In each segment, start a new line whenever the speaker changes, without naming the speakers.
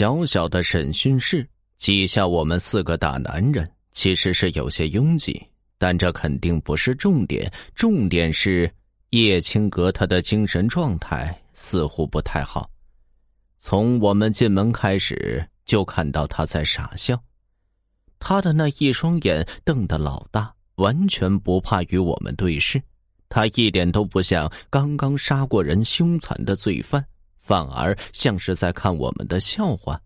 小小的审讯室，挤下我们四个大男人，其实是有些拥挤，但这肯定不是重点。重点是叶青阁他的精神状态似乎不太好。从我们进门开始，就看到他在傻笑，他的那一双眼瞪得老大，完全不怕与我们对视。他一点都不像刚刚杀过人凶残的罪犯。反而像是在看我们的笑话。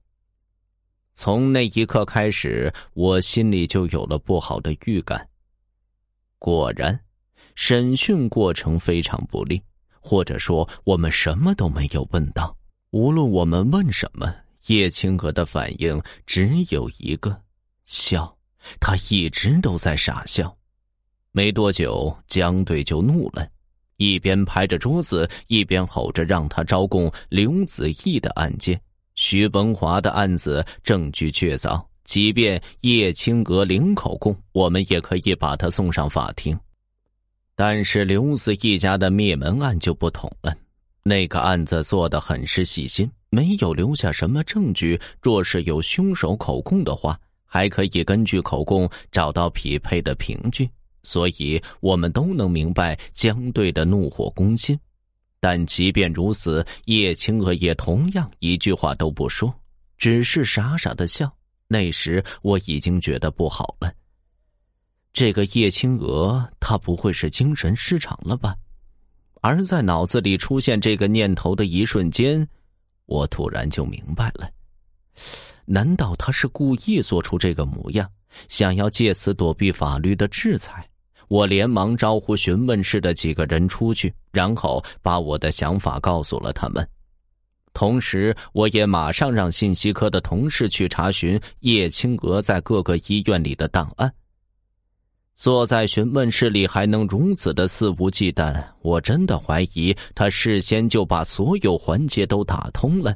从那一刻开始，我心里就有了不好的预感。果然，审讯过程非常不利，或者说我们什么都没有问到。无论我们问什么，叶青娥的反应只有一个：笑。他一直都在傻笑。没多久，江队就怒了。一边拍着桌子，一边吼着让他招供刘子毅的案件。徐文华的案子证据确凿，即便叶青娥零口供，我们也可以把他送上法庭。但是刘子毅家的灭门案就不同了，那个案子做的很是细心，没有留下什么证据。若是有凶手口供的话，还可以根据口供找到匹配的凭据。所以，我们都能明白江队的怒火攻心，但即便如此，叶青娥也同样一句话都不说，只是傻傻的笑。那时我已经觉得不好了。这个叶青娥，她不会是精神失常了吧？而在脑子里出现这个念头的一瞬间，我突然就明白了：难道他是故意做出这个模样，想要借此躲避法律的制裁？我连忙招呼询问室的几个人出去，然后把我的想法告诉了他们。同时，我也马上让信息科的同事去查询叶青娥在各个医院里的档案。坐在询问室里还能如此的肆无忌惮，我真的怀疑他事先就把所有环节都打通了，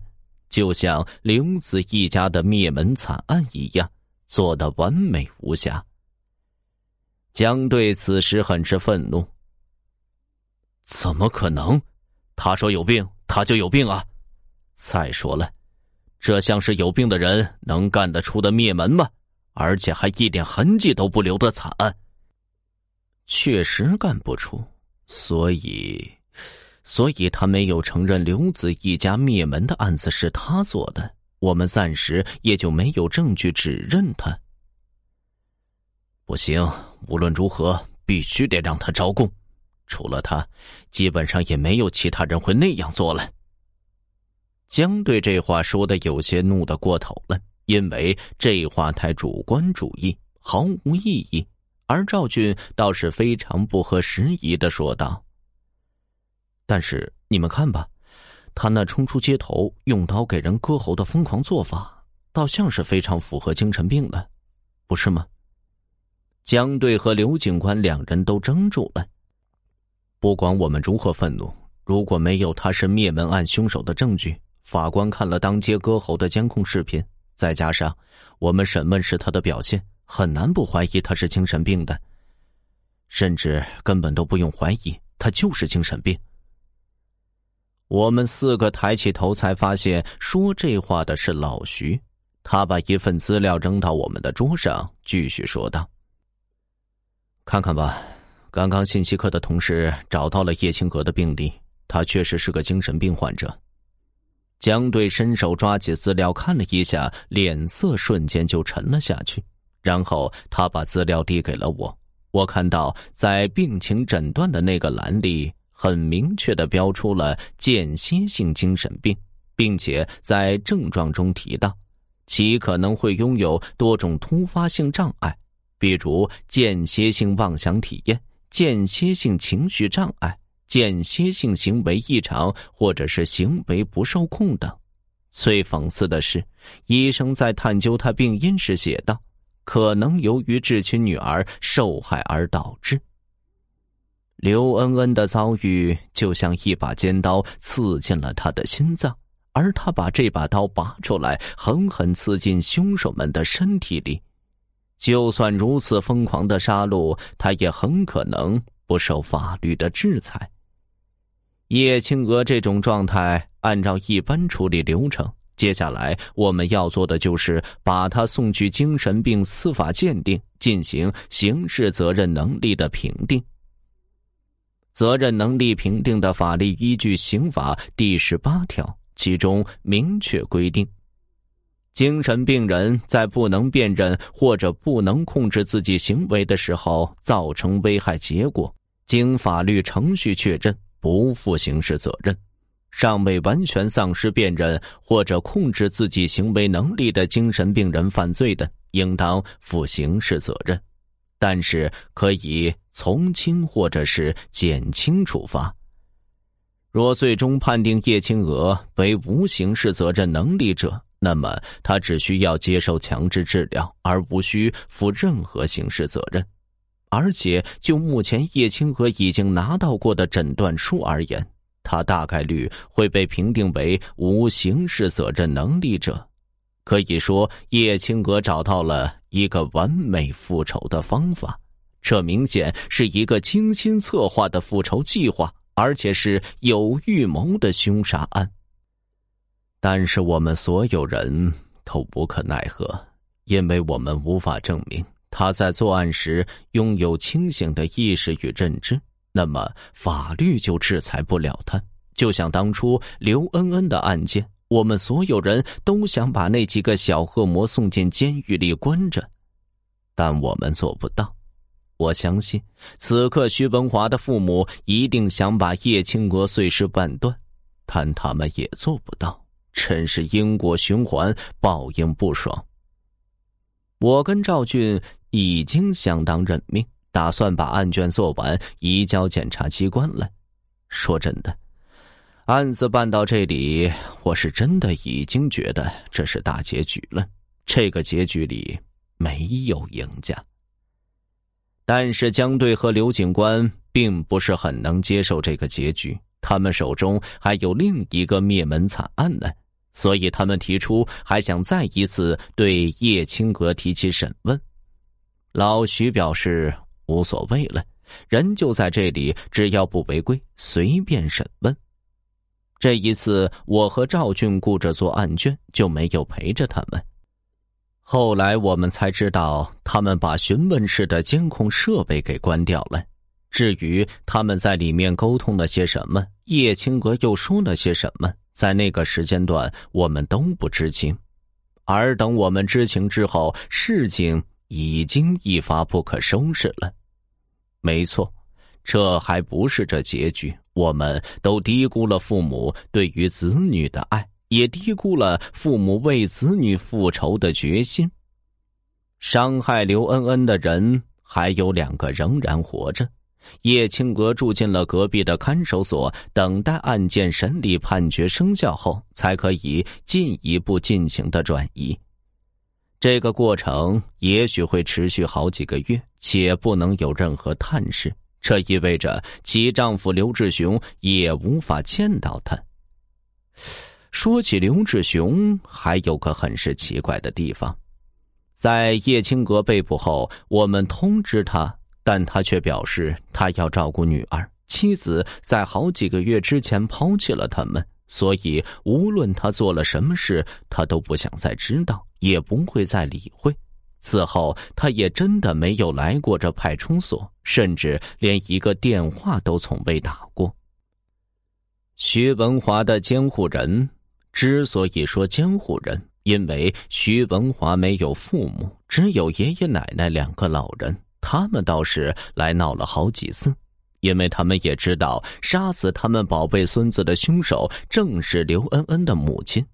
就像刘子一家的灭门惨案一样，做的完美无瑕。江队此时很是愤怒。怎么可能？他说有病，他就有病啊！再说了，这像是有病的人能干得出的灭门吗？而且还一点痕迹都不留的惨案。确实干不出，所以，所以他没有承认刘子一家灭门的案子是他做的。我们暂时也就没有证据指认他。不行，无论如何，必须得让他招供。除了他，基本上也没有其他人会那样做了。江队这话说的有些怒得过头了，因为这话太主观主义，毫无意义。而赵俊倒是非常不合时宜的说道：“但是你们看吧，他那冲出街头用刀给人割喉的疯狂做法，倒像是非常符合精神病的，不是吗？”江队和刘警官两人都怔住了。不管我们如何愤怒，如果没有他是灭门案凶手的证据，法官看了当街割喉的监控视频，再加上我们审问时他的表现，很难不怀疑他是精神病的。甚至根本都不用怀疑，他就是精神病。我们四个抬起头，才发现说这话的是老徐。他把一份资料扔到我们的桌上，继续说道。看看吧，刚刚信息科的同事找到了叶青阁的病历，他确实是个精神病患者。江队伸手抓起资料看了一下，脸色瞬间就沉了下去。然后他把资料递给了我，我看到在病情诊断的那个栏里，很明确的标出了间歇性精神病，并且在症状中提到，其可能会拥有多种突发性障碍。比如间歇性妄想体验、间歇性情绪障碍、间歇性行为异常，或者是行为不受控等。最讽刺的是，医生在探究他病因时写道：“可能由于至亲女儿受害而导致。”刘恩恩的遭遇就像一把尖刀刺进了他的心脏，而他把这把刀拔出来，狠狠刺进凶手们的身体里。就算如此疯狂的杀戮，他也很可能不受法律的制裁。叶青娥这种状态，按照一般处理流程，接下来我们要做的就是把他送去精神病司法鉴定，进行刑事责任能力的评定。责任能力评定的法律依据《刑法》第十八条，其中明确规定：精神病人在不能辨认或者不能控制自己行为的时候，造成危害结果，经法律程序确认，不负刑事责任。尚未完全丧失辨认或者控制自己行为能力的精神病人犯罪的，应当负刑事责任，但是可以从轻或者是减轻处罚。若最终判定叶青娥为无刑事责任能力者，那么他只需要接受强制治疗，而无需负任何刑事责任。而且就目前叶青娥已经拿到过的诊断书而言。他大概率会被评定为无刑事责任能力者，可以说叶青娥找到了一个完美复仇的方法，这明显是一个精心策划的复仇计划，而且是有预谋的凶杀案。但是我们所有人都无可奈何，因为我们无法证明他在作案时拥有清醒的意识与认知。那么法律就制裁不了他，就像当初刘恩恩的案件，我们所有人都想把那几个小恶魔送进监狱里关着，但我们做不到。我相信此刻徐文华的父母一定想把叶青娥碎尸万段，但他们也做不到，真是因果循环，报应不爽。我跟赵俊已经相当认命。打算把案卷做完，移交检察机关来。说真的，案子办到这里，我是真的已经觉得这是大结局了。这个结局里没有赢家。但是江队和刘警官并不是很能接受这个结局，他们手中还有另一个灭门惨案呢，所以他们提出还想再一次对叶青阁提起审问。老徐表示。无所谓了，人就在这里，只要不违规，随便审问。这一次，我和赵俊顾着做案卷，就没有陪着他们。后来我们才知道，他们把询问室的监控设备给关掉了。至于他们在里面沟通了些什么，叶青阁又说了些什么，在那个时间段，我们都不知情。而等我们知情之后，事情已经一发不可收拾了。没错，这还不是这结局。我们都低估了父母对于子女的爱，也低估了父母为子女复仇的决心。伤害刘恩恩的人还有两个仍然活着，叶青娥住进了隔壁的看守所，等待案件审理判决生效后，才可以进一步进行的转移。这个过程也许会持续好几个月，且不能有任何探视。这意味着其丈夫刘志雄也无法见到她。说起刘志雄，还有个很是奇怪的地方：在叶青阁被捕后，我们通知他，但他却表示他要照顾女儿，妻子在好几个月之前抛弃了他们。所以，无论他做了什么事，他都不想再知道，也不会再理会。此后，他也真的没有来过这派出所，甚至连一个电话都从未打过。徐文华的监护人之所以说监护人，因为徐文华没有父母，只有爷爷奶奶两个老人，他们倒是来闹了好几次。因为他们也知道，杀死他们宝贝孙子的凶手正是刘恩恩的母亲，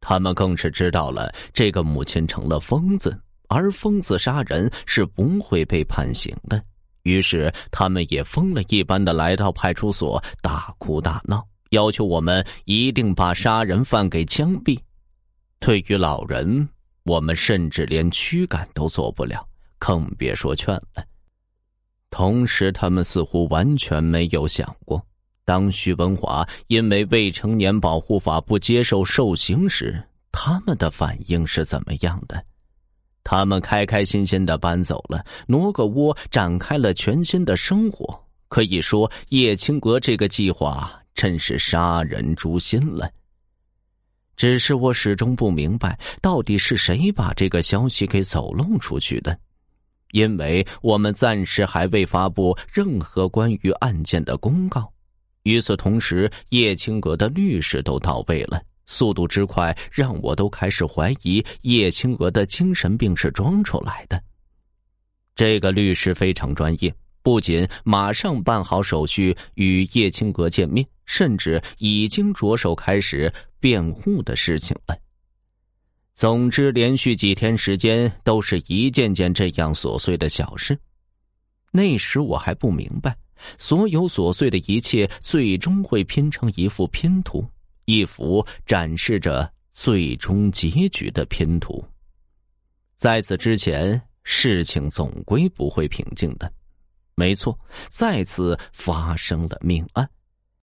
他们更是知道了这个母亲成了疯子，而疯子杀人是不会被判刑的。于是，他们也疯了一般的来到派出所，大哭大闹，要求我们一定把杀人犯给枪毙。对于老人，我们甚至连驱赶都做不了，更别说劝了。同时，他们似乎完全没有想过，当徐文华因为未成年保护法不接受受刑时，他们的反应是怎么样的。他们开开心心的搬走了，挪个窝，展开了全新的生活。可以说，叶青阁这个计划真是杀人诛心了。只是我始终不明白，到底是谁把这个消息给走漏出去的？因为我们暂时还未发布任何关于案件的公告。与此同时，叶青阁的律师都到位了，速度之快，让我都开始怀疑叶青娥的精神病是装出来的。这个律师非常专业，不仅马上办好手续与叶青阁见面，甚至已经着手开始辩护的事情了。总之，连续几天时间都是一件件这样琐碎的小事。那时我还不明白，所有琐碎的一切最终会拼成一幅拼图，一幅展示着最终结局的拼图。在此之前，事情总归不会平静的。没错，再次发生了命案。